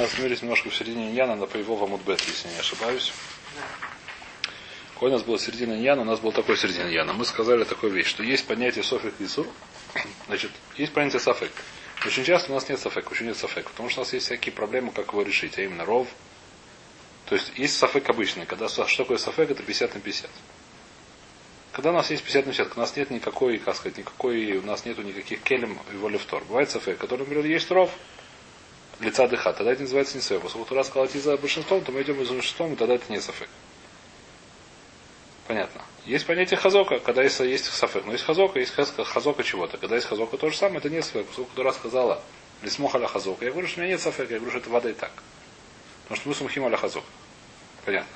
Мы остановились немножко в середине Яна на Пейвова Мудбет, если не ошибаюсь. Какой у нас была середина Яна, у нас был такой середина Яна. Мы сказали такую вещь, что есть понятие Софик и Сур. Значит, есть понятие Сафек. Очень часто у нас нет Сафек, очень нет Сафек, потому что у нас есть всякие проблемы, как его решить, а именно ров. То есть есть Сафек обычный, когда что такое Сафек, это 50 на 50. Когда у нас есть 50 на 50, у нас нет никакой, как сказать, никакой, у нас нету никаких келем и воли втор. Бывает Сафек, который, например, есть ров, лица дыха, тогда это называется не сафек. Поскольку раз сказал за большинством, то мы идем за большинством, и тогда это не сафек. Понятно. Есть понятие хазока, когда есть, есть сафек, но есть хазока, есть хазока чего-то. Когда есть хазока, то же самое, это не сафек. Поскольку кто раз сказала, лисмохаля хазока, я говорю, что у меня нет сафека, я говорю, что это вода и так. Потому что мы сумхим аля хазока. Понятно.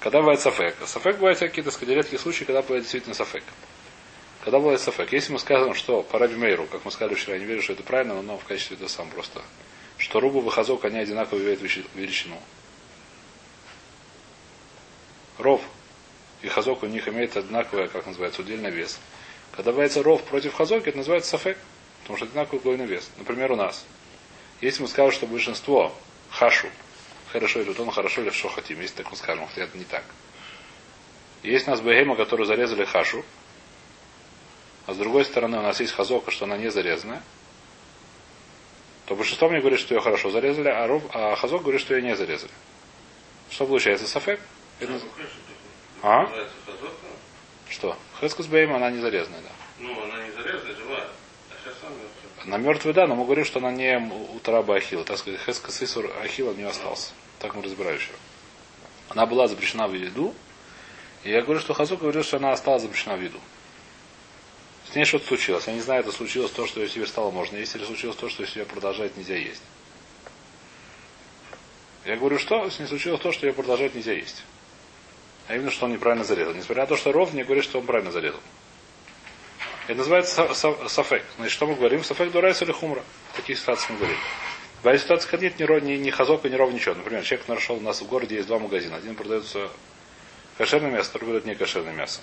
Когда бывает сафек? Сафек бывает всякие, так сказать, редкие случаи, когда бывает действительно сафек. Когда бывает сафек? Если мы скажем, что по Раби Мейру, как мы сказали вчера, я не верю, что это правильно, но в качестве это сам просто, что рубу и хазок, они одинаково имеют величину. Ров и хазок у них имеет одинаковый, как называется, удельный вес. Когда бывает ров против хазоки, это называется сафек, потому что одинаковый глойный вес. Например, у нас. Если мы скажем, что большинство хашу, хорошо идут, он хорошо или что хотим, если так мы скажем, хотя это не так. Есть у нас бегема, которые зарезали хашу, а с другой стороны у нас есть хазока, что она не зарезанная, то большинство мне говорит, что ее хорошо зарезали, а, ров, а хазок говорит, что ее не зарезали. Что получается? Сафек? Это... А? Что? Хескус Бейм, она не зарезанная, да. Ну, она не зарезанная, живая. А сейчас она Она мертвая, да, но мы говорим, что она не утраба Ахила. Так сказать, Хескус Исур Ахила не остался. Так мы разбираем еще. Она была запрещена в виду. И я говорю, что Хазук говорит, что она осталась запрещена в виду. С ней что-то случилось. Я не знаю, это случилось то, что ее себе стало можно есть, или случилось то, что ее продолжать нельзя есть. Я говорю, что с ней случилось то, что ее продолжать нельзя есть. А именно, что он неправильно зарезал. Несмотря на то, что Ров мне говорит, что он правильно зарезал. Это называется сафек. Значит, что мы говорим? Сафек дурайс или хумра. В таких ситуациях мы говорим. Бывают ситуации, когда нет ни, ни, ни хазока, ни ров, ничего. Например, человек нашел у нас в городе есть два магазина. Один продается кошерное мясо, второй продает не кошерное мясо.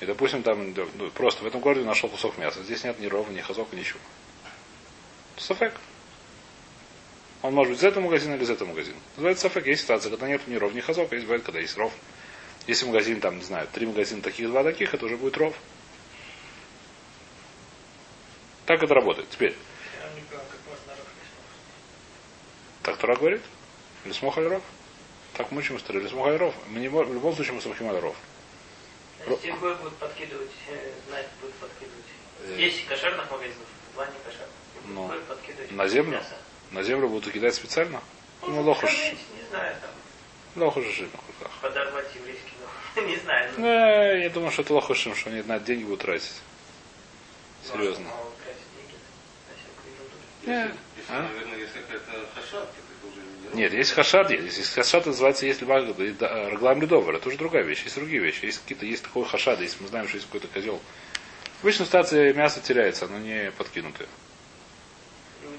И, допустим, там ну, просто в этом городе нашел кусок мяса. Здесь нет ни рова, ни хазока, ничего. Сафек. Он может быть из этого магазина или из этого магазина. Называется сафек. Есть ситуация, когда нет ни ров, ни хазока. Есть бывает, когда есть ров. Если магазин, там, не знаю, три магазина таких, два таких, это уже будет ров. Так это работает. Теперь. Так Тора говорит? Или смох ров? Так мы учим историю. Или смох ров? Мы не, в любом случае мы смохим ров. Если будут подкидывать, знать будет подкидывать. Есть кошерных магазинов, два не кошерных. Ну, на землю? Мясо. На землю будут кидать специально? Ну, лохуш. Не знаю, там. Лохуш жив Подорвать еврейский лох. Не знаю. Ну, э, я думаю, что это лохушим, что они на деньги будут тратить. Серьезно. Нет. А? Наверное, если это хашат, нет, есть хашад, есть. Если хашад называется, если раглам ледовар, это уже другая вещь. Есть другие вещи. Есть какие-то, есть такой хашад, если мы знаем, что есть какой-то козел. В обычной ситуации мясо теряется, оно не подкинутое.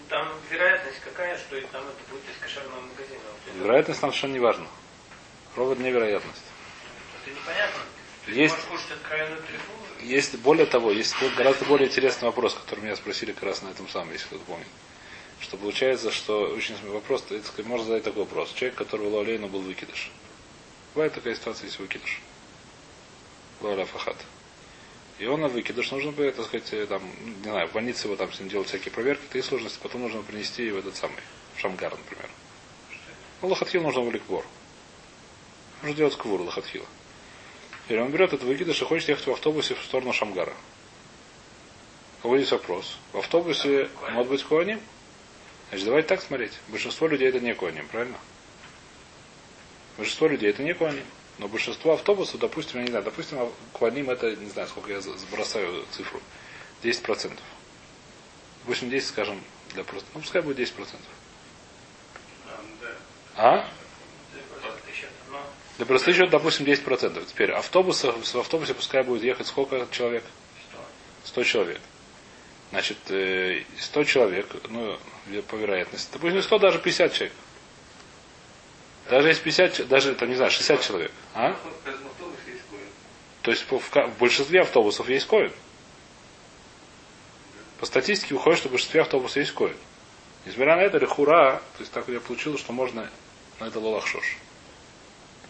Там вероятность какая, что там это будет из кошерного магазина? Вероятность там совершенно не важна. Ровно невероятность. Это непонятно. Есть, есть более того, есть гораздо более интересный вопрос, который меня спросили как раз на этом самом, если кто-то помнит. Что получается, что очень вопрос, это, можно задать такой вопрос. Человек, который в Лаулейну был выкидыш. Бывает такая ситуация, если выкидыш. Лауля Фахат. И он на выкидыш нужно бы, так сказать, э, там, не знаю, в больнице его там с ним делать всякие проверки, это и сложности, потом нужно принести в этот самый, в Шамгар, например. Ну, Лохатхил нужно в Ликвор. Нужно делать квур Лохатхила. И он берет этот выкидыш и хочет ехать в автобусе в сторону Шамгара. У кого есть вопрос? В автобусе может быть Куаним? Значит, давайте так смотреть. Большинство людей это не Куаним, правильно? Большинство людей это не Куаним. Но большинство автобусов, допустим, я не знаю, допустим, Куаним это, не знаю, сколько я сбросаю цифру, 10%. Допустим, 10, скажем, для просто, ну пускай будет 10%. А? Счет, допустим, 10%. Теперь автобуса, в автобусе пускай будет ехать сколько человек? 100 человек. Значит, 100 э, человек, ну, по вероятности. Допустим, 100, даже 50 человек. Даже если 50, даже, это не знаю, 60 человек. А? То есть в большинстве автобусов есть коин. По статистике выходит, что в большинстве автобусов есть коин. Несмотря на это, рехура, то есть так я получилось, что можно на это лолахшош.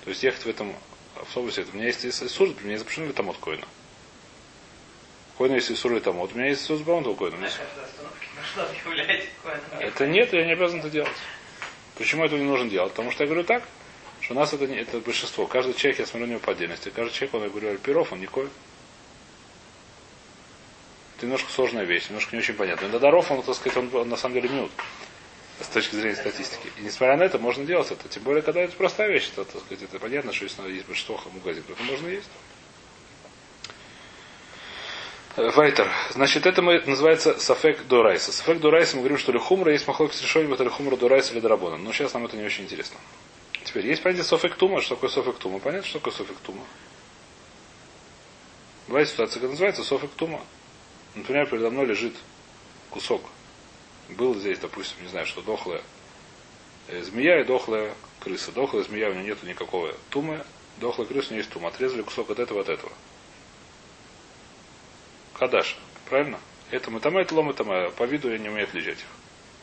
То есть ехать в этом автобусе, у меня есть Исур, у меня запрещено летомот коина. Коина есть Исур летомот, у меня есть Исур Баунтов коина. Это нет, я не обязан это делать. Почему этого не нужно делать? Потому что я говорю так, что у нас это, не, это большинство. Каждый человек, я смотрю на него по отдельности. Каждый человек, он, я говорю, альпиров, он никой. Это немножко сложная вещь, немножко не очень понятно. Но даров, он, так сказать, он на самом деле минут с точки зрения статистики. И несмотря на это, можно делать это. Тем более, когда это простая вещь, это, так сказать, это понятно, что если есть большинство магазинов, это можно есть. Вайтер. Значит, это мы, называется сафек дурайса. Сафек дурайса мы говорим, что лихумра есть махлок с решением, это лихумра дурайса или драбона. Но сейчас нам это не очень интересно. Теперь есть понятие софек тума. Что такое софек тума? Понятно, что такое софек тума? Бывает ситуация, когда называется софек тума. Например, передо мной лежит кусок был здесь, допустим, не знаю, что дохлая змея и дохлая крыса. Дохлая змея, у нее нету никакого тумы, дохлая крыса у нее есть тума. Отрезали кусок от этого, от этого. Кадаш, правильно? Это мы там, это лом, это мы. По виду я не умею отличать их.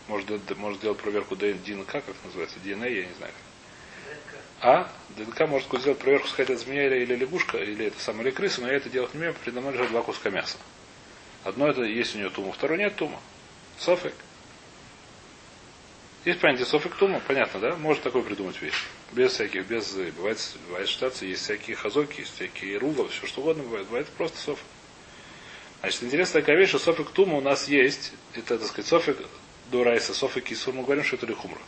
Может, может сделать проверку ДНК, как называется, ДНК, я не знаю. А? ДНК может сделать проверку, сказать, это змея или, или лягушка, или это самая или крыса, но я это делать не умею, передо мной лежат два куска мяса. Одно это есть у нее тума, второе нет тума. Софик. Есть понятие софик тума, понятно, да? Может такой придумать вещь. Без всяких, без, бывает, бывает ситуации, есть всякие хазоки, есть всякие ругов, все что угодно бывает. Бывает просто софик. Значит, интересная такая вещь, что софик тума у нас есть, это, так сказать, софик до райса, софик и мы говорим, что это лихумра.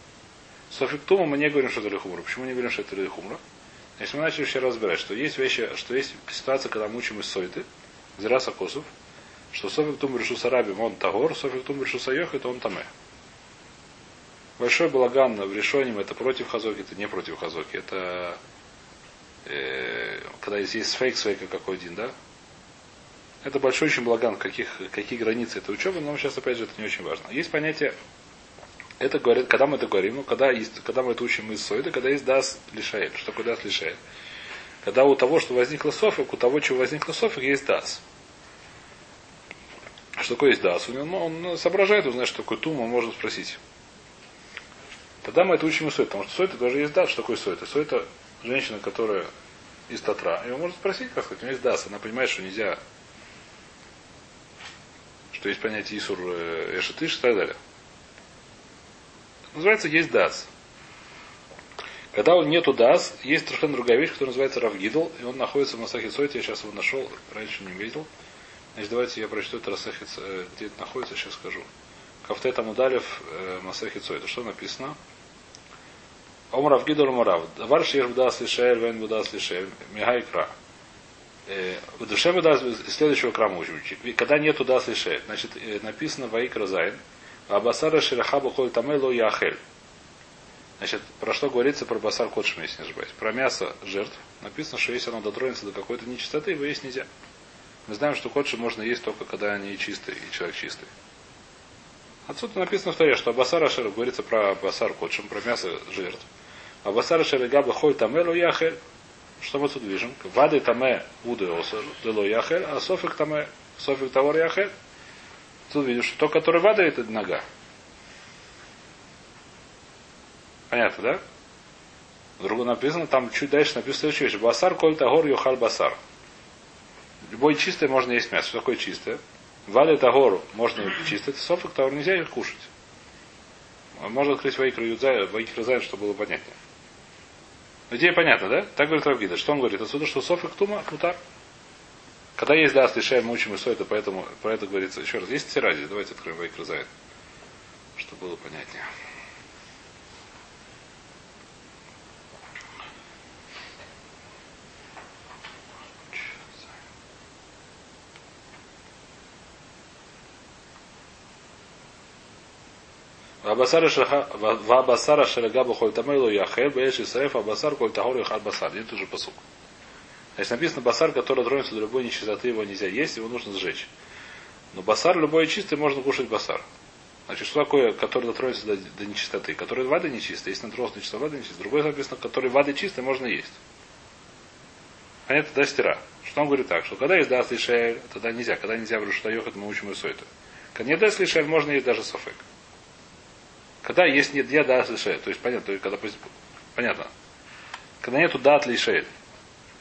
Софик тума мы не говорим, что это лихумра. Почему не говорим, что это лихумра? Значит, мы начали еще разбирать, что есть вещи, что есть ситуация, когда мы учим из сойты, из раса косов, что софик тум решу сараби он тагор, софик тум решу сайох, это он таме. Большой балаган в решении это против хазоки, это не против хазоки. Это э, когда есть, есть фейк свейка какой один, да? Это большой очень балаган, каких, какие границы этой учебы, но сейчас опять же это не очень важно. Есть понятие, это говорит, когда мы это говорим, ну, когда, есть, когда мы это учим из Сойда, когда есть дас лишаэль. Что такое дас лишаэль? Когда у того, что возникла софик, у того, чего возникла софик, есть дас. Что такое есть дас? Он, он соображает, узнает, что такое тум, он может спросить. Тогда мы это учим и сойт, потому что сойта тоже есть дас. Что такое сойта? Сойта женщина, которая из Татра. Он может спросить, как сказать, у нее есть дас. Она понимает, что нельзя, что есть понятие Исур э, Эшетыш и так далее. Называется есть дас. Когда он нету дас, есть совершенно другая вещь, которая называется Равгидл, и он находится в Масахе Сойте, я сейчас его нашел, раньше не видел. Значит, давайте я прочту это Расахит, э, где это находится, сейчас скажу. Кафте там удалев э, Масахит Сойте. Что написано? Омрав Гидор Мурав. Давар Шеш Будас Лишель, Вен Будас Лишель, Мигай Кра. В душе Будас следующего крама учим. Когда нету Дас Лишель, значит, написано Ваикра Зайн, Абасара Ширахаба Холь Тамело Яхель. Значит, про что говорится про басар кодшим, если не ошибаюсь. Про мясо жертв. Написано, что если оно дотронется до какой-то нечистоты, его есть нельзя. Мы знаем, что кодши можно есть только когда они чистые, и человек чистый. Отсюда написано в Таре, что Абасар Ашер говорится про Абасар Кодшим, про мясо жертв. Абасар Ашер Габа Холь Тамело Яхель. Что мы тут видим? Вады Таме Уды Осер Дело Яхель, а Софик Таме Софик Тавар Яхель. Тут видишь, что то, который вода, это нога. Понятно, да? Другу написано, там чуть дальше написано следующая вещь. Басар коль тагор юхаль басар. Любой чистое можно есть мясо. Что такое чистое? Вады тагору можно чистое. Это софик тагор нельзя их кушать. Можно открыть вайкру юдзай, вайкру зай, чтобы было понятнее. Идея понятна, да? Так говорит Равгида. Что он говорит? Отсюда, что софик тума, мутар. Когда есть да, слышаем, мы учим и это, поэтому про это говорится. Еще раз, есть тирази, давайте откроем Зайд, чтобы было понятнее. Вабасара шерагаба холь тамейлу яхел, бэш исаэф, абасар коль тахор яхал басар. Нет уже посук. Значит, написано басар, который тронется до любой нечистоты, его нельзя есть, его нужно сжечь. Но басар любой чистый, можно кушать басар. Значит, что такое, который дотронется до, до нечистоты? Который воды нечистой. Если натронулся нечисто, вода нечистая. Другой написано, который воды чистый, можно есть. Понятно, да, стира. Что он говорит так, что когда есть даст лишель, тогда нельзя. Когда нельзя в Руштайох, это мы учим и это. Когда не даст лишель, можно есть даже софек. Когда есть нет я да лишель, то есть понятно, то есть, когда понятно. Когда нету дат лишель,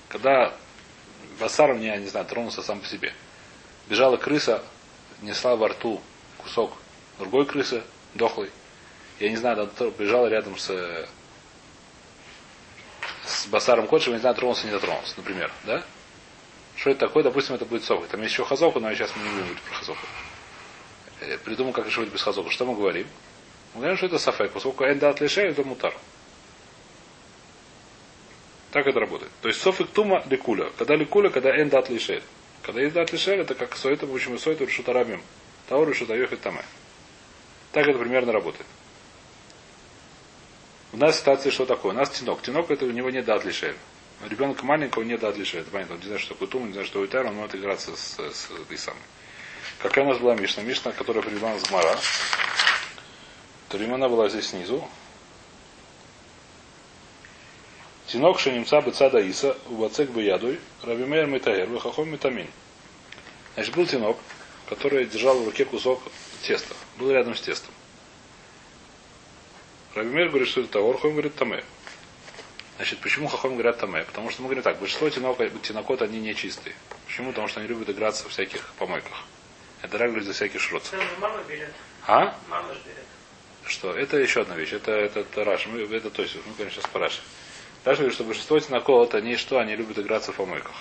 когда басар меня, не знаю, тронулся сам по себе. Бежала крыса, несла во рту кусок другой крысы, дохлый. Я не знаю, бежала рядом с, с басаром кодшем, я не знаю, тронулся, не дотронулся, например, да? Что это такое? Допустим, это будет сок. Там есть еще хазоку, но сейчас мы не будем говорить про хазоку. Э, придумал, как решить без хазока. Что мы говорим? Мы говорим, что это сафек. Поскольку эндат лишай, это мутар. Так это работает. То есть софик тума ликуля. Когда ликуля, когда эндат лишель. Когда эндат лишель, это как соита, почему соита решут арабим. Тауру решут аюхет таме. Так это примерно работает. У нас ситуация что такое? У нас тинок. Тинок это у него не дат лишель. Ребенок маленького не дат лишель. Это понятно. Он не знает, что такое тум, не знает, что такое он может играться с, с этой самой. Какая у нас была Мишна? Мишна, которая привела нас Гмара. То она была здесь снизу. Тинок шенимца бецада иса, убацек бы ядуй, рабимер метаэр, выхахом метамин. Значит, был тинок, который держал в руке кусок теста. Был рядом с тестом. Рабимер говорит, что это тавор, Хом говорит таме. Значит, почему хахом говорят таме? Потому что мы говорим так, большинство тинок, тинокот, они не чистые. Почему? Потому что они любят играться в всяких помойках. Это рагли за всяких шрот. Мама берет. А? Мама же берет. Что? Это еще одна вещь. Это, это, это Раш. Мы, это то есть, мы, конечно, сейчас по Раши. Раш говорит, что большинство тинокот, они что? Они любят играться в помойках.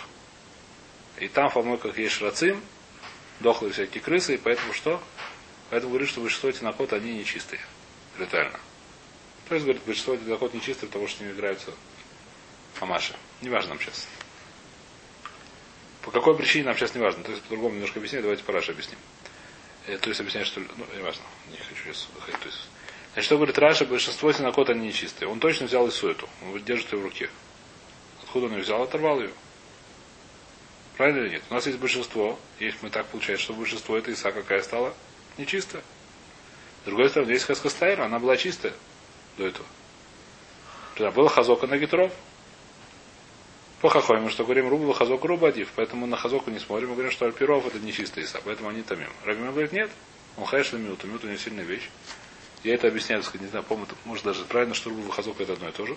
И там в помойках есть шрацим, дохлые всякие крысы, и поэтому что? Поэтому говорит, что большинство тинокот, они нечистые. Ритуально. То есть, говорит, большинство тинокот нечистые, потому что с ними играются Амаши. Неважно нам сейчас. По какой причине нам сейчас не важно. То есть по-другому немножко объяснять, давайте параш объясним. Э, то есть объясняет, что ну, не важно, не хочу сейчас выходить. То есть, значит, что говорит Раша, большинство синокот они нечистые. Он точно взял и суету. Он держит ее в руке. Откуда он ее взял? Оторвал ее. Правильно или нет? У нас есть большинство, есть мы так получается, что большинство это Иса какая стала? Нечистая. С другой стороны, есть Хаскастайра, она была чистая до этого. Тогда было Хазока на Гитров. По хахойму, что говорим рубу хазок рубадив, поэтому на хазоку не смотрим, мы говорим, что альпиров это не чистый иса, поэтому они тамим. Рабим говорит, нет, он хайш на мюту, мюту не сильная вещь. Я это объясняю, так сказать, не знаю, помню, может даже правильно, что рубу хазок это одно и то же.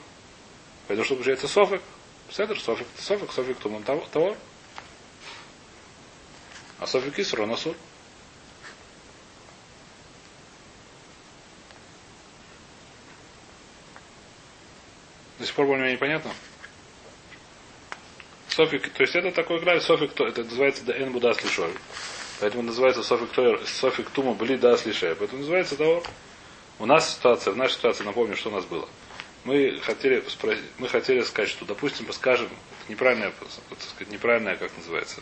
Поэтому что получается софик, седр, софик, софик, софик, туман товар. А софик исру насур. До сих пор более-менее непонятно? Софик, то есть это такой граль, софик, это называется эн будас лишой. Поэтому называется софик, софик тума были дас лишей. Поэтому называется даор. У нас ситуация, в нашей ситуации, напомню, что у нас было. Мы хотели, мы хотели сказать, что, допустим, скажем, неправильное, так сказать, неправильное, как называется,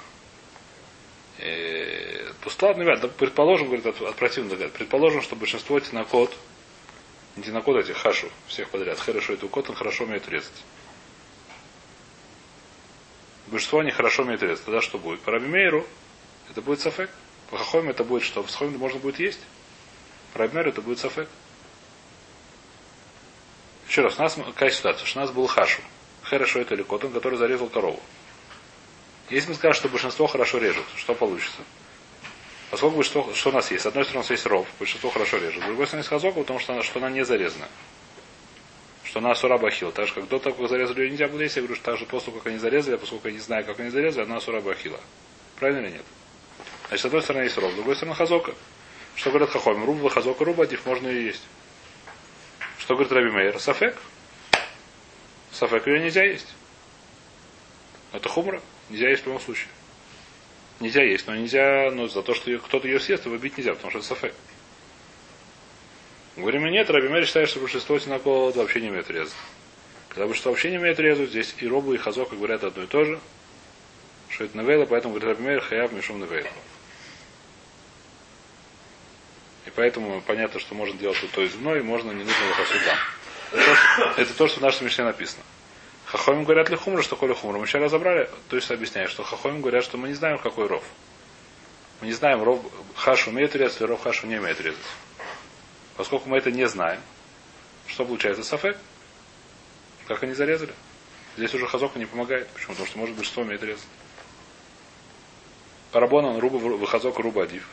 э, пустот, ну, да, предположим, говорит, от, от противного предположим, что большинство тинокот, не тинокот этих, хашу, всех подряд, хорошо, эту кот, он хорошо умеет резать. Большинство они хорошо умеют резать. Тогда что будет? По Рабимейру это будет сафек. По Хахоме это будет что? В Хахоме можно будет есть. По Рабимейру это будет сафек. Еще раз, у нас какая ситуация? Что у нас был хашу. Хорошо это или котон, который зарезал корову. Если мы скажем, что большинство хорошо режет, что получится? Поскольку большинство, что у нас есть? С одной стороны, у нас есть ров, большинство хорошо режет. С другой стороны, есть хазока, потому что она, что она не зарезана что она Асура Бахила. Так же, как до того, как зарезали ее нельзя было есть, я говорю, что так же после как они зарезали, поскольку я не знаю, как они зарезали, она Асура Бахила. Правильно или нет? Значит, с одной стороны есть ров, с другой стороны хазока. Что говорят хахом? Руба, хазока, руба, див, можно ее есть. Что говорит Раби Мейер? Сафек. Сафек ее нельзя есть. Это хумра. Нельзя есть в любом случае. Нельзя есть, но нельзя, но за то, что кто-то ее съест, его бить нельзя, потому что это сафек. Говорим, нет, Раби Мери считает, что большинство тинокот вообще не умеет резать. Когда большинство вообще не умеет резать, здесь и Робу, и Хазока говорят одно и то же, что это навейла, поэтому говорит Раби Мери, хаяв мишум навейла. И поэтому понятно, что можно делать то из мной, можно не нужно его там. Это то, что, это то, что в нашем Мишне написано. Хахоим говорят ли хумра, что коли хумра. Мы сейчас разобрали, то есть объясняю, что хахоим говорят, что мы не знаем, какой ров. Мы не знаем, ров хашу умеет резать, или ров хашу не умеет резать. Поскольку мы это не знаем, что получается сафек? Как они зарезали? Здесь уже хазока не помогает. Почему? Потому что может быть что умеет резать. Парабон он руба выхазок руба адив.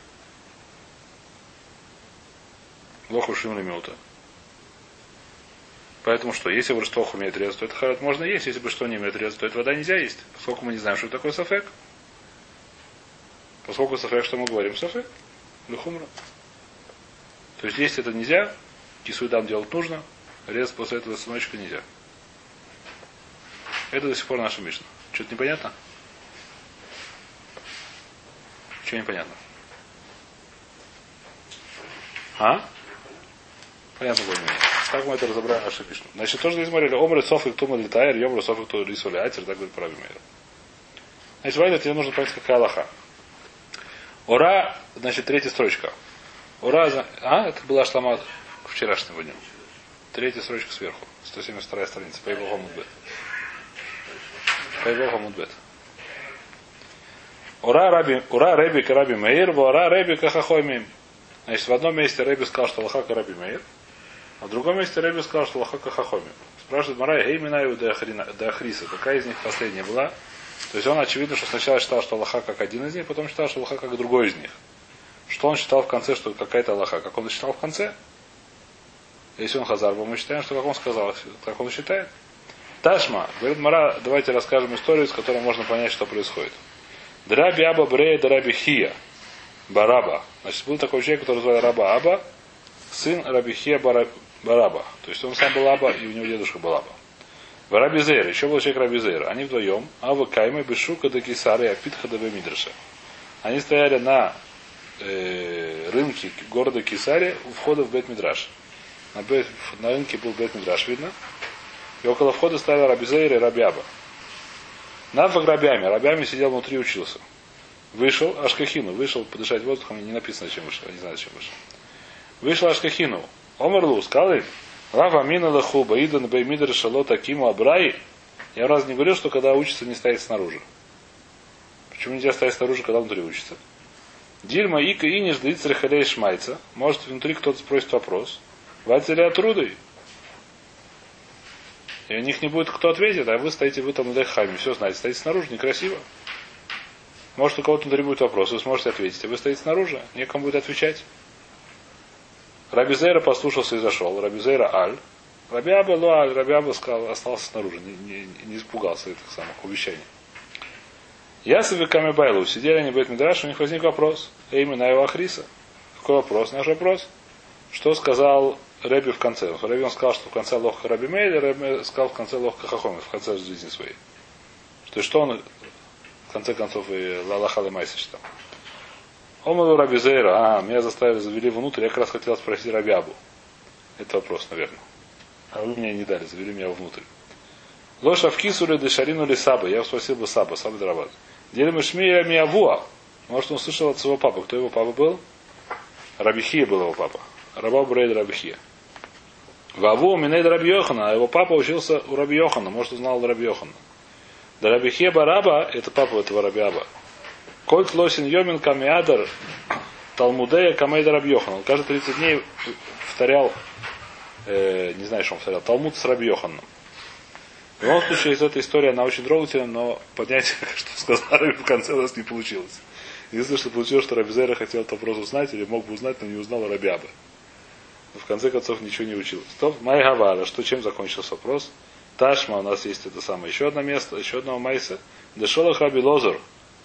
Лоху шимли милта. Поэтому что, если бы что умеет резать, то это харат можно есть, если бы что не умеет резать, то это вода нельзя есть, поскольку мы не знаем, что такое сафек. Поскольку сафек, что мы говорим? Сафек. Лухумра. То есть если это нельзя, кисуидам делать нужно, резать после этого сыночка нельзя. Это до сих пор наша Мишна. Что-то непонятно? Что непонятно? А? Понятно более Так мы это разобрали Мишну. Значит, тоже здесь смотрели. Омры софик тума летайр, йомры софик ту рисули атер, так говорит Прави Мейр. Значит, Вайда, тебе нужно понять, какая Аллаха. Ура, значит, третья строчка. Ура, а, это была шлама вчерашнего дня. Третья строчка сверху. 172 страница. По его Мудбет. По его Мудбет. Ура, раби, ура, Реби, Караби Мейр, ура, Реби, Кахахоймим. Значит, в одном месте Реби сказал, что Лоха Караби Мейр, а в другом месте Реби сказал, что Лоха Кахахоймим. Спрашивает Марай, Эй, Минаю Ахриса, какая из них последняя была? То есть он, очевидно, что сначала считал, что Аллаха как один из них, потом считал, что Аллаха как другой из них. Что он считал в конце, что какая-то Аллаха? Как он считал в конце? Если он Хазар, мы считаем, что как он сказал, как он считает. Ташма, говорит Мара, давайте расскажем историю, с которой можно понять, что происходит. Драби Аба Брея Драби Хия. Бараба. Значит, был такой человек, который звали Раба Аба, сын Раби Хия Бараба. То есть он сам был Аба, и у него дедушка был Аба. В Раби Зейр, еще был человек Раби Зейр. Они вдвоем, Ава Кайма, Бешука, Дакисары, Апитха, Дабе Мидраша. Они стояли на э, рынке города Кисари у входа в Бет Мидраш. На, на рынке был Бет Мидраш, видно. И около входа стояли Раби Зейр и Раби Аба. Навак Рабями. Рабями сидел внутри и учился. Вышел Ашкахину. Вышел подышать воздухом. Не написано, чем вышел. Не знаю, чем вышел. Вышел Ашкахину. Омарлу. Сказал им. Рав Амина Лаху. Баидан Баймидр Шало Такиму Абраи. Я раз не говорил, что когда учится, не стоит снаружи. Почему нельзя стоять снаружи, когда внутри учится? Дильма Ика Иниш Длицер Халей Шмайца. Может, внутри кто-то спросит вопрос. Вацеля Труды. И у них не будет кто ответит, а вы стоите, вы там на Лехаме, все знаете, стоите снаружи, некрасиво. Может, у кого-то внутри будет вопрос, вы сможете ответить, а вы стоите снаружи, некому будет отвечать. Раби Зейра послушался и зашел. Раби Зейра Аль. Раби Аба Луаль, Раби Аба сказал, остался снаружи, не, не, не испугался этих самых увещаний. Я себе Камебайлу сидели они в Бет-Мидраш, у них возник вопрос. Именно его Ахриса. Какой вопрос? Наш вопрос. Что сказал Рэби в конце? Рэби он сказал, что в конце лохка Раби Мейли, Рэби сказал в конце лохка Хахоми, в конце жизни своей. То есть что он в конце концов и Лалаха Майса считал. Омалу Раби Зейра, а, меня заставили, завели внутрь, я как раз хотел спросить Раби Абу. Это вопрос, наверное. А вы мне не дали, завели меня внутрь. Лоша в кисуле дешарину ли саба. Я спросил бы саба, саба драбат. Делим шмия миавуа. Может, он слышал от своего папы. Кто его папа был? Рабихия был его папа. Раба Брейд Рабихия. Ваву Минейд Раби Йохана, а его папа учился у Раби Йохана, может, узнал Раби Йохана. Да Рабихия Бараба, это папа этого Раби Аба. Кольт Лосин Йомин Камиадар Талмудея Камейда Раби Йохана. Он каждые 30 дней повторял, э, не знаю, что он повторял, Талмуд с Раби Йоханом. В любом случае, из этой истории она очень трогательна, но поднять, что сказали в конце у нас не получилось. Единственное, что получилось, что Рабизера хотел этот вопрос узнать, или мог бы узнать, но не узнал Рабиаба. Но в конце концов ничего не училось. То Майгавара, что чем закончился вопрос? Ташма, у нас есть это самое, еще одно место, еще одного Майса. Дешолах Раби Лозер,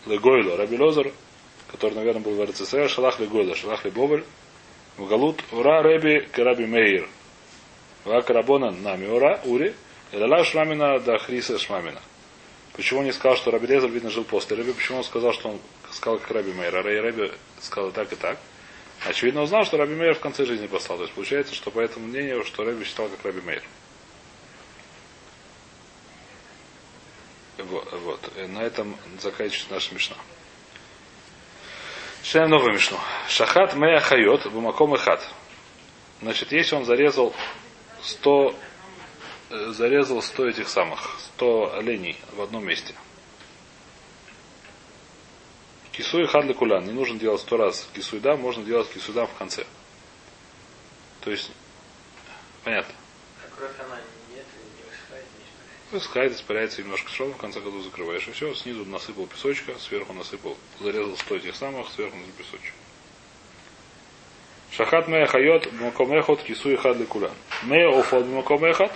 Легойло, Раби Лозер, который, наверное, был в РЦСР, Шалах Легойло, Шалах Лебовель, в Галут, Ура Реби Караби Мейр. Вак Рабонан Нами Ура, Ури, Элала Шмамина да Хриса Шмамина. Почему он не сказал, что Раби Лезер, видно, жил после Раби? Почему он сказал, что он сказал, как Раби Мейр? А Раби сказал так и так. Очевидно, узнал, что Раби Мейр в конце жизни послал. То есть получается, что по этому мнению, что Раби считал, как Раби Мейр. Вот. И на этом заканчивается наша мешна. Читаем новую мешну. Шахат Мея Хайот, Бумаком и Хат. Значит, если он зарезал 100 Э, зарезал 100 этих самых, 100 оленей в одном месте. Кису и хадли кулян. Не нужно делать сто раз кисуйда, можно делать кисуйда в конце. То есть, понятно. Высыхает, испаряется немножко шел, в конце году закрываешь и все. Снизу насыпал песочка, сверху насыпал, зарезал сто этих самых, сверху насыпал песочек. Шахат мея хайот, макомехот, кису и хадли кулян. Мея офот макомехот,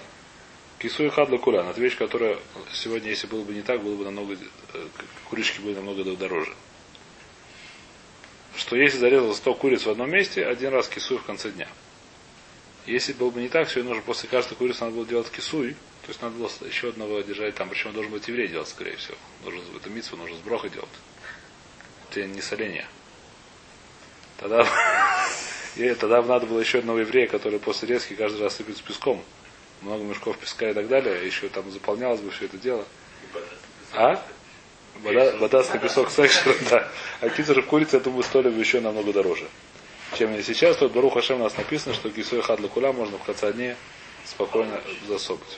Кису и хадла кулян. Это вещь, которая сегодня, если было бы не так, было бы намного, э, курочки были намного дороже. Что если зарезал 100 куриц в одном месте, один раз кисуй в конце дня. Если было бы не так, все нужно после каждой курицы надо было делать кисуй, есть надо было еще одного держать там, причем должен быть еврей делать, скорее всего. Должен это митсу нужно с броха делать. Это не соление. Тогда, и тогда надо было еще одного еврея, который после резки каждый раз сыпет с песком. Много мешков песка и так далее. Еще там заполнялось бы все это дело. А? Вода, водастый песок секшер, да. А кицер в курице, я думаю, стоили бы еще намного дороже. Чем не сейчас, то Барух Хашем у нас написано, что кисой хадла куля можно в дней спокойно засобить.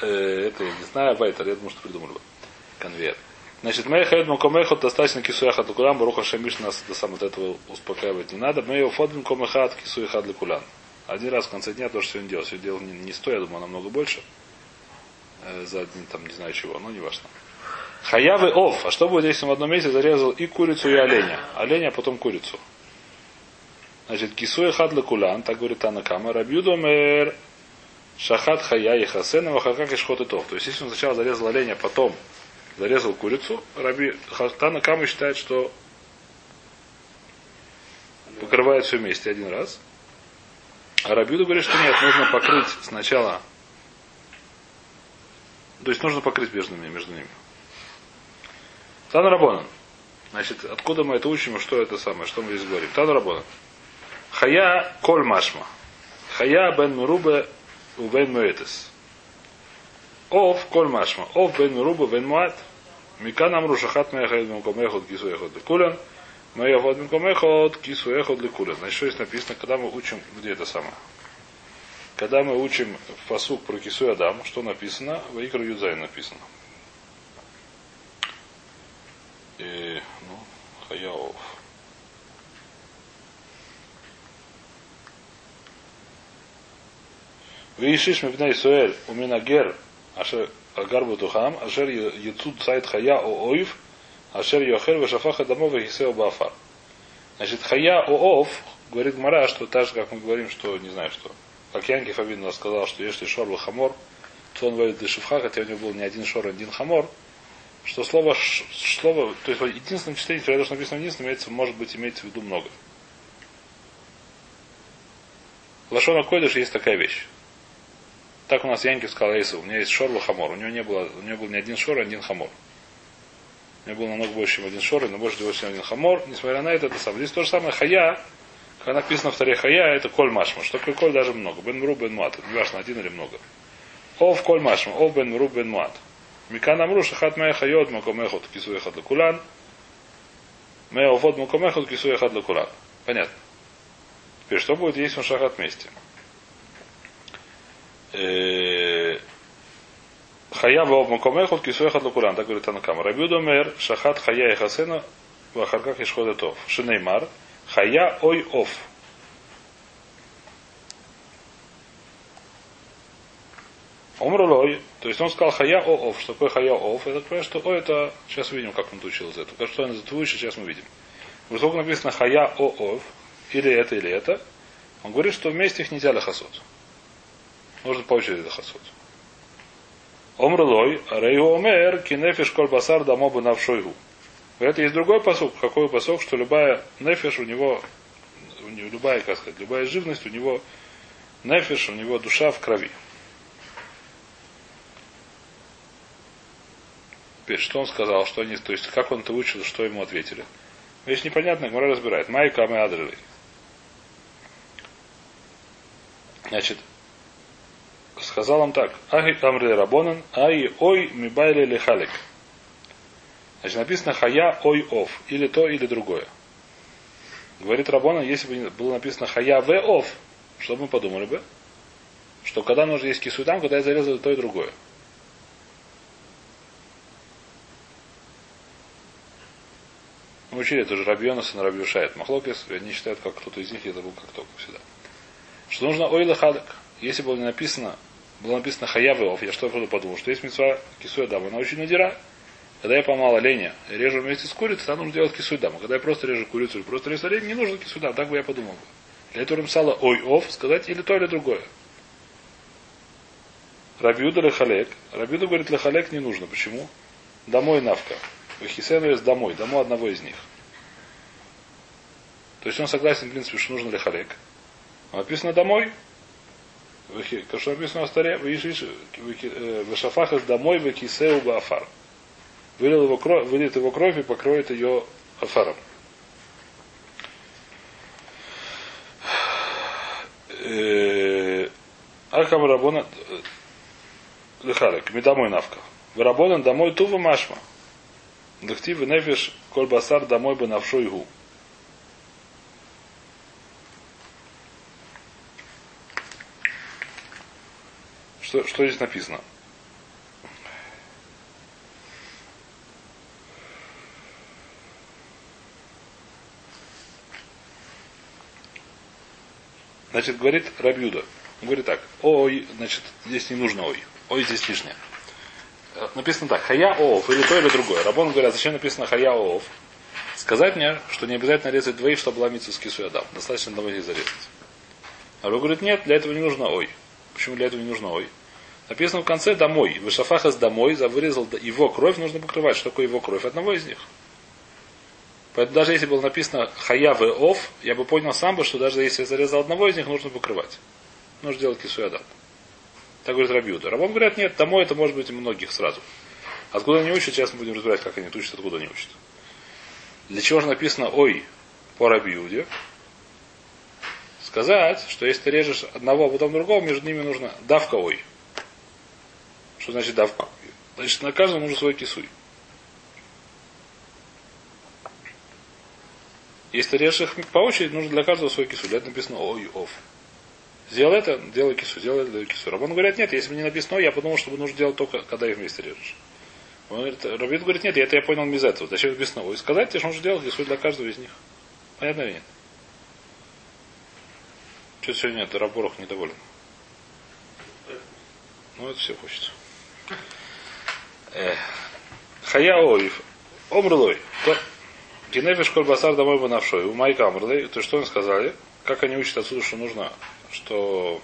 Э, это я не знаю, Вайтер, я думаю, что придумали бы. Конвейер. Значит, мы хед мукомехот достаточно кисуяха кулан, Баруха Шамиш нас до самого этого успокаивать не надо. Мы его фодим комехат кисуяха кулан. Один раз в конце дня то, что сегодня делал. Сегодня делал не, не сто, я думаю, а намного больше. Э, за один там не знаю чего, но не важно. Хаявы ов. А что будет, если он в одном месте зарезал и курицу, и оленя? Оленя, а потом курицу. Значит, кисуя хадла кулан, так говорит Танакама, рабьюдомер шахат хая и хасена вахакак и шхот То есть, если он сначала зарезал оленя, потом зарезал курицу, Раби Хатана Кама считает, что покрывает все вместе один раз. А Рабиуда говорит, что нет, нужно покрыть сначала. То есть нужно покрыть между ними. Между ними. Тан Рабонан. Значит, откуда мы это учим, что это самое, что мы здесь говорим? Тан Рабонан. Хая коль машма. Хая бен мурубе у бен муэтес. Ов коль машма. Ов бен мурубе бен муат. Микан амру шахат меяхад мукомехот кису эхот лекулен. Меяхот мукомехот кису эхот лекулен. Значит, что здесь написано, когда мы учим, где это самое? Когда мы учим фасук про кису Адам, что написано? В Икру Юдзай написано. И, ну, Хаяов. Вишиш мибней Суэль у Минагер, ашер Гарбу Тухам, Ашер Яцуд Сайт Хая о Оив, Ашер Йохер Вешафаха Дамов и Хисео Бафар. Значит, Хая о Ов, говорит Мара, что так же, как мы говорим, что не знаю что. Как Янки Фабин сказал, что если шор хамор, то он для шифха, хотя у него был не один шор, а один хамор, что слово, слово то есть единственное чтение, которое должно написано единственное, имеется, может быть, имеется в виду много. Лашона Койдыш есть такая вещь. Так у нас Янкив сказал Эйсу, у меня есть шор хамор. У него не было, у него был не один шор, а один хамор. У него было намного больше, чем один шор, но больше, чем один хамор. Несмотря на это, это самое. Здесь то же самое хая, как написано в таре хая, это коль машма. Что такое коль даже много. Бен мру бен муат. Не важно, один или много. Ов коль машма. Ов бен мру бен муат. Микан амру шахат моя хайот макомехот кису ехат кулан. Мея овод макомехот кису ехат кулан. Понятно. Теперь, что будет, если он шахат вместе? Хая в Макомехот кисуэхат лукуран, так говорит Танакама. Рабиуда мэр шахат хая и хасена в ахарках ишходетов. Шинеймар хая ой оф. Омрулой, то есть он сказал хая о оф. Что такое хая оф? Это такое, что о это, сейчас увидим, как он учил это. Как что он выше, сейчас мы видим. Высоко написано хая о оф, или это, или это. Он говорит, что вместе их нельзя лохасот. Нужно по очереди хасот. Омрлой, рейгу омер, кинефиш коль басар дамобу навшойгу. Это есть другой посок. Какой посок, что любая нефиш у него, у него любая, как сказать, любая живность у него нефиш, у него душа в крови. Теперь, что он сказал, что они, то есть, как он это учил, что ему ответили. Вещь непонятная, Гмара разбирает. Майка мы адрели. Значит, сказал он так. Ахи камри рабонан, ай ой мибайли лихалик. Значит, написано хая ой ов. Или то, или другое. Говорит Рабона, если бы было написано хая в ов, что бы мы подумали бы? Что когда нужно есть кису когда я зарезал то и другое. Мы учили, это же Рабьонас и Рабьюшает. Махлокис, они считают, как кто-то из них, я забыл, как только всегда. Что нужно ойла хадак. Если было написано было написано хаявеов, я что подумал, что есть мецва кисуя дама, она очень надира. Когда я поймал оленя и режу вместе с курицей, там нужно делать кисуй дама. Когда я просто режу курицу или просто режу оленя, не нужно кисуй дама, так бы я подумал. Для этого написала ой ов, сказать или то, или другое. Рабиуда лехалек. Рабиуда говорит, лехалек не нужно. Почему? Домой навка. Вахисен есть домой, домой одного из них. То есть он согласен, в принципе, что нужно лехалек. Написано домой. Как что написано в старе, Вешафах из домой в кисеу баафар. Вылил его кровь, вылит его кровь и покроет ее афаром. Архам Рабона Лехалек, домой навка. В Рабонан домой тува машма. Дактив нефиш коль басар домой бы навшу игу. Что, что здесь написано? Значит, говорит Рабюда. Он говорит так. Ой, значит, здесь не нужно ой. Ой, здесь лишнее. Э, написано так. Хая оов. Или то, или другое. Рабон говорит, а зачем написано хая оов? Сказать мне, что не обязательно резать двоих, чтобы ломиться с кису адам. Достаточно одного из зарезать. А Рабон говорит, нет, для этого не нужно ой. Почему для этого не нужно ой? Написано в конце домой. Вышафахас домой, за вырезал его кровь, нужно покрывать. Что такое его кровь? Одного из них. Поэтому даже если было написано хаяв и я бы понял сам бы, что даже если я зарезал одного из них, нужно покрывать. Нужно делать кисуядат. Так говорит Рабиуда. Рабам говорят, нет, домой это может быть и многих сразу. Откуда они учат, сейчас мы будем разбирать, как они учат, откуда они учат. Для чего же написано ой по Рабиуде? Сказать, что если ты режешь одного, а потом другого, между ними нужно давка ой. Что значит давка? Значит, на каждом нужно свой кисуй. Если ты режешь их по очереди, нужно для каждого свой кису. Для этого написано ой, ов. Сделай это, делай кису, сделай это, делай кису. Рабон говорит, нет, если бы не написано, я подумал, что нужно делать только, когда их вместе режешь. Он говорит, Рабин говорит, нет, это я понял без этого. Зачем написано ой? Сказать тебе, что нужно делать кису для каждого из них. Понятно или нет? Что сегодня это Раборох недоволен? Ну, это все хочется. Хая оев. Омрлой. Генефиш колбасар домой бы навшой. У Майка Амрлей, то что они сказали? Как они учат отсюда, что нужно, что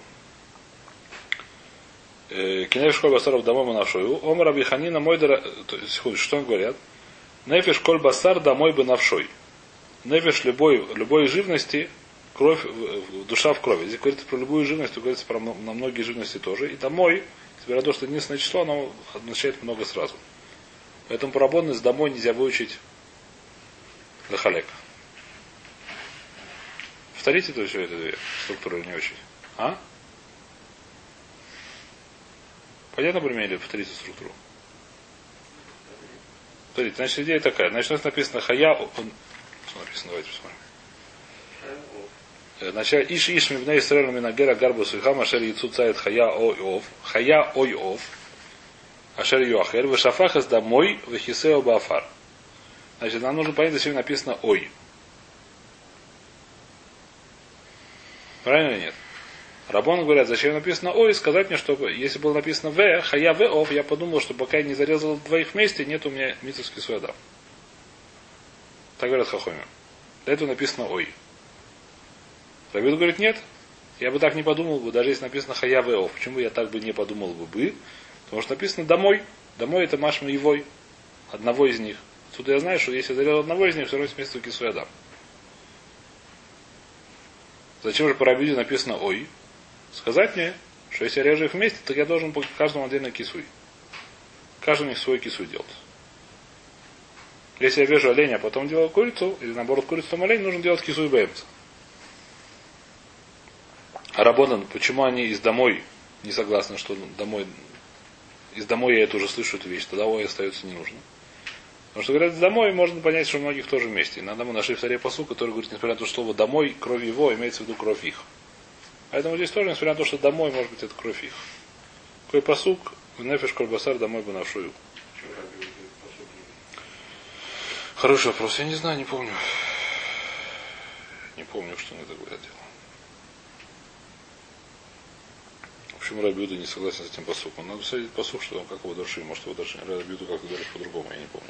Кинефиш коль басаров домой бы навшой. Омар Абиханина мой дара... Секунду, что они говорят? Нефиш коль басар домой бы навшой. Нефиш любой, любой живности, кровь, душа в крови. Здесь говорится про любую живность, говорится про на многие живности тоже. И домой, несмотря на то, что единственное число, оно означает много сразу. Поэтому по домой нельзя выучить Лехалек. Повторите то все это две структуры не очень. А? Понятно примере? Повторите структуру. Повторите. Значит, идея такая. Значит, у нас написано хая. Что написано? Давайте посмотрим. Значит, Иш Иш Мибна Исраэль Минагера Гарбу Суйхам Ашер Яцу Цает Хая Ой Ов. Хая Ой Ов. Ашер Юахер. Вешафахас домой Вехисео Бафар. Значит, нам нужно понять, зачем написано ой. Правильно или нет? Рабон говорят, зачем написано ой, сказать мне, чтобы если было написано в, хая в ов, я подумал, что пока я не зарезал двоих вместе, нет у меня митовский суэдав. Так говорят хахоми. Для этого написано ой. Рабин говорит, нет, я бы так не подумал бы, даже если написано хая в ов. Почему я так бы не подумал бы? Потому что написано домой. Домой это машма его, одного из них. Тут я знаю, что если я зарезал одного из них, все равно вместо кису дам. Зачем же по Рабиде написано ой? Сказать мне, что если я режу их вместе, то я должен по каждому отдельно кисуй. Каждый у них свой кисуй делать. Если я вяжу оленя, а потом делаю курицу, или наоборот курицу, потом олень, нужно делать кису и бэмс. А Рабонан, почему они из домой не согласны, что домой из домой я это уже слышу эту вещь, тогда ой остается не нужно. Потому что говорят, домой можно понять, что многих тоже вместе. Надо мы нашли в царе посу, который говорит, несмотря на то, что слово домой, кровь его, имеется в виду кровь их. Поэтому здесь тоже, несмотря на то, что домой, может быть, это кровь их. Какой посук, в нефиш колбасар домой бы нашую. Хороший вопрос. Я не знаю, не помню. Не помню, что они это говорят дело. Почему Рабиуда не согласен с этим посуком? Надо посмотреть посук, что он как его души. Может, его души. Рабиуду как-то говорит по-другому, я не помню.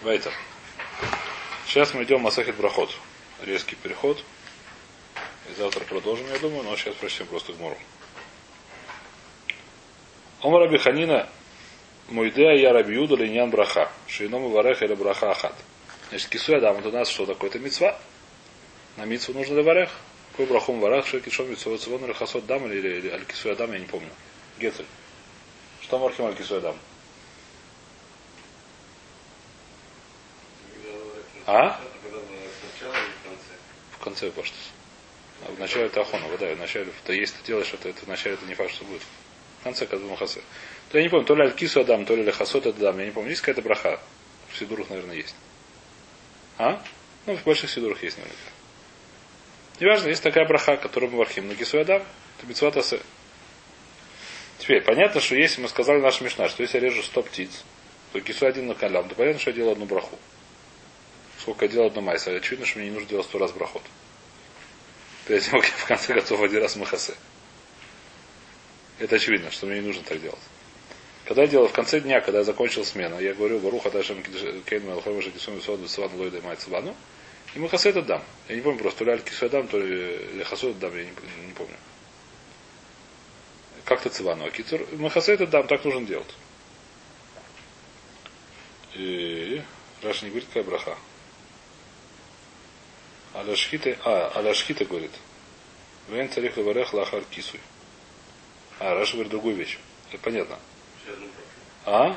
Это. Вейтер. Сейчас мы идем Масахит Брахот. Резкий переход. И завтра продолжим, я думаю, но сейчас прочтем просто Гмору. Омар Раби Ханина Муйдея я Раби Юда Линьян Браха. Шейному Вареха или Браха Ахат. Значит, кисуя это у нас что такое? Это мецва. На мицву нужно леварех. Какой брахом варах, что кишом митцва цивон или хасот дам или, или, аль кисуя дам, я не помню. Гецель. Что мархим аль кисуя дам? А? В конце паштус. А в начале это ахона, да, в начале, то есть ты делаешь это, это в начале это не факт, что будет. В конце, когда махасе. То я не помню, то ли аль-кису адам, то ли хасот адам, я не помню, есть какая-то браха. В Сидурах, наверное, есть. А? Ну, в больших Сидурах есть наверняка. Неважно, есть такая браха, которую мы вархим на кису адам, это митцватасы. Теперь, понятно, что если мы сказали наш мишна, что если я режу 100 птиц, то кису один на калям, то понятно, что я делаю одну браху. Сколько я делаю одну майса, очевидно, что мне не нужно делать сто раз брахот. Перед тем, я в конце готов один раз махасе. Это очевидно, что мне не нужно так делать. Когда я делал в конце дня, когда я закончил смену, я говорю, Баруха Дашем Кейн Мелхома Шакисум Сод Сван Лойда и Майцебану, и Махасе это дам. Я не помню просто, то ли Аль дам, то ли Лехасу дам, я не, не помню. Как-то Цивану. А Кицур, Махасе это дам, так нужно делать. И Раша не говорит, какая браха. Аляшхита, а, Аляшхита говорит. Вен царих лаварех лахар кисуй. А, Раша говорит другую вещь. Это понятно. А?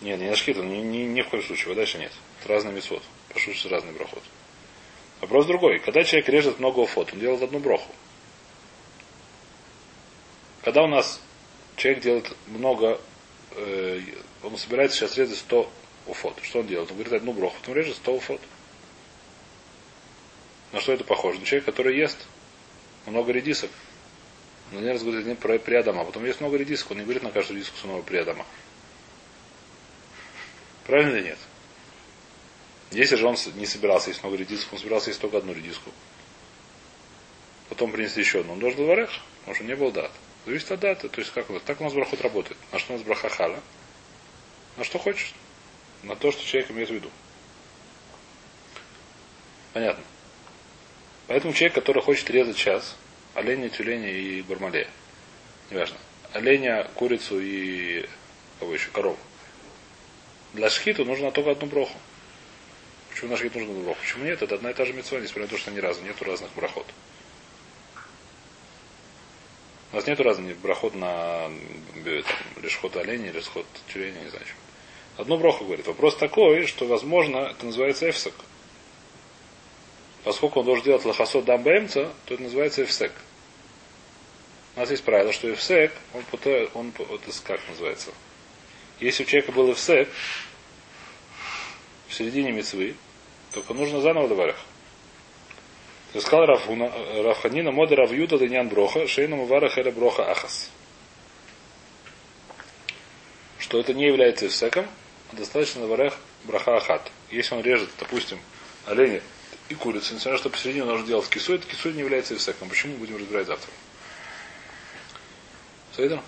Нет, не на шкиту, не, не, не в коем случае, дальше нет. Это разный месот. Пошутится разный брахот. Вопрос другой. Когда человек режет много фот, он делает одну броху. Когда у нас человек делает много, э, он собирается сейчас резать 100 уфот. Что он делает? Он говорит одну броху, потом режет 100 уфот. На что это похоже? На человека, который ест много редисок. Но не раз говорит про приадама. Потом есть много редисок, он не говорит на каждую редиску снова приадама. Правильно или нет? Если же он не собирался есть много редисок, он собирался есть только одну редиску. Потом принесли еще одну. Он должен был потому что не был дат. Зависит от даты. То есть как у? Так у нас брахот работает. На что у нас браха хала? На что хочешь? На то, что человек имеет в виду. Понятно. Поэтому человек, который хочет резать час, оленя, тюленя и бармалея. Неважно. Оленя, курицу и кого еще, корову. Для шхиту нужно только одну броху. Почему на шхит нужно одну броху? Почему нет? Это одна и та же мецва, несмотря на то, что ни разу нету разных брахот. У нас нету разных брахот на там, лишхот оленя сход тюленя, не знаю. Что. Одну броху говорит. Вопрос такой, что, возможно, это называется эфсак. Поскольку он должен делать лохосот дам бэмца, то это называется эфсек. У нас есть правило, что эфсек, он, пытает, он это как называется? Если у человека был эфсек в середине мецвы, только нужно заново добавить. То сказал Рафуна, Рафханина мода Равьюда Даньян Броха, Шейна Мувара Хеля Броха Ахас. Что это не является эфсеком, а достаточно наварех браха ахат. Если он режет, допустим, оленя и курицу, несмотря на что посередине нужно делать кису, это кису не является эфсеком. Почему будем разбирать завтра? Сейдер?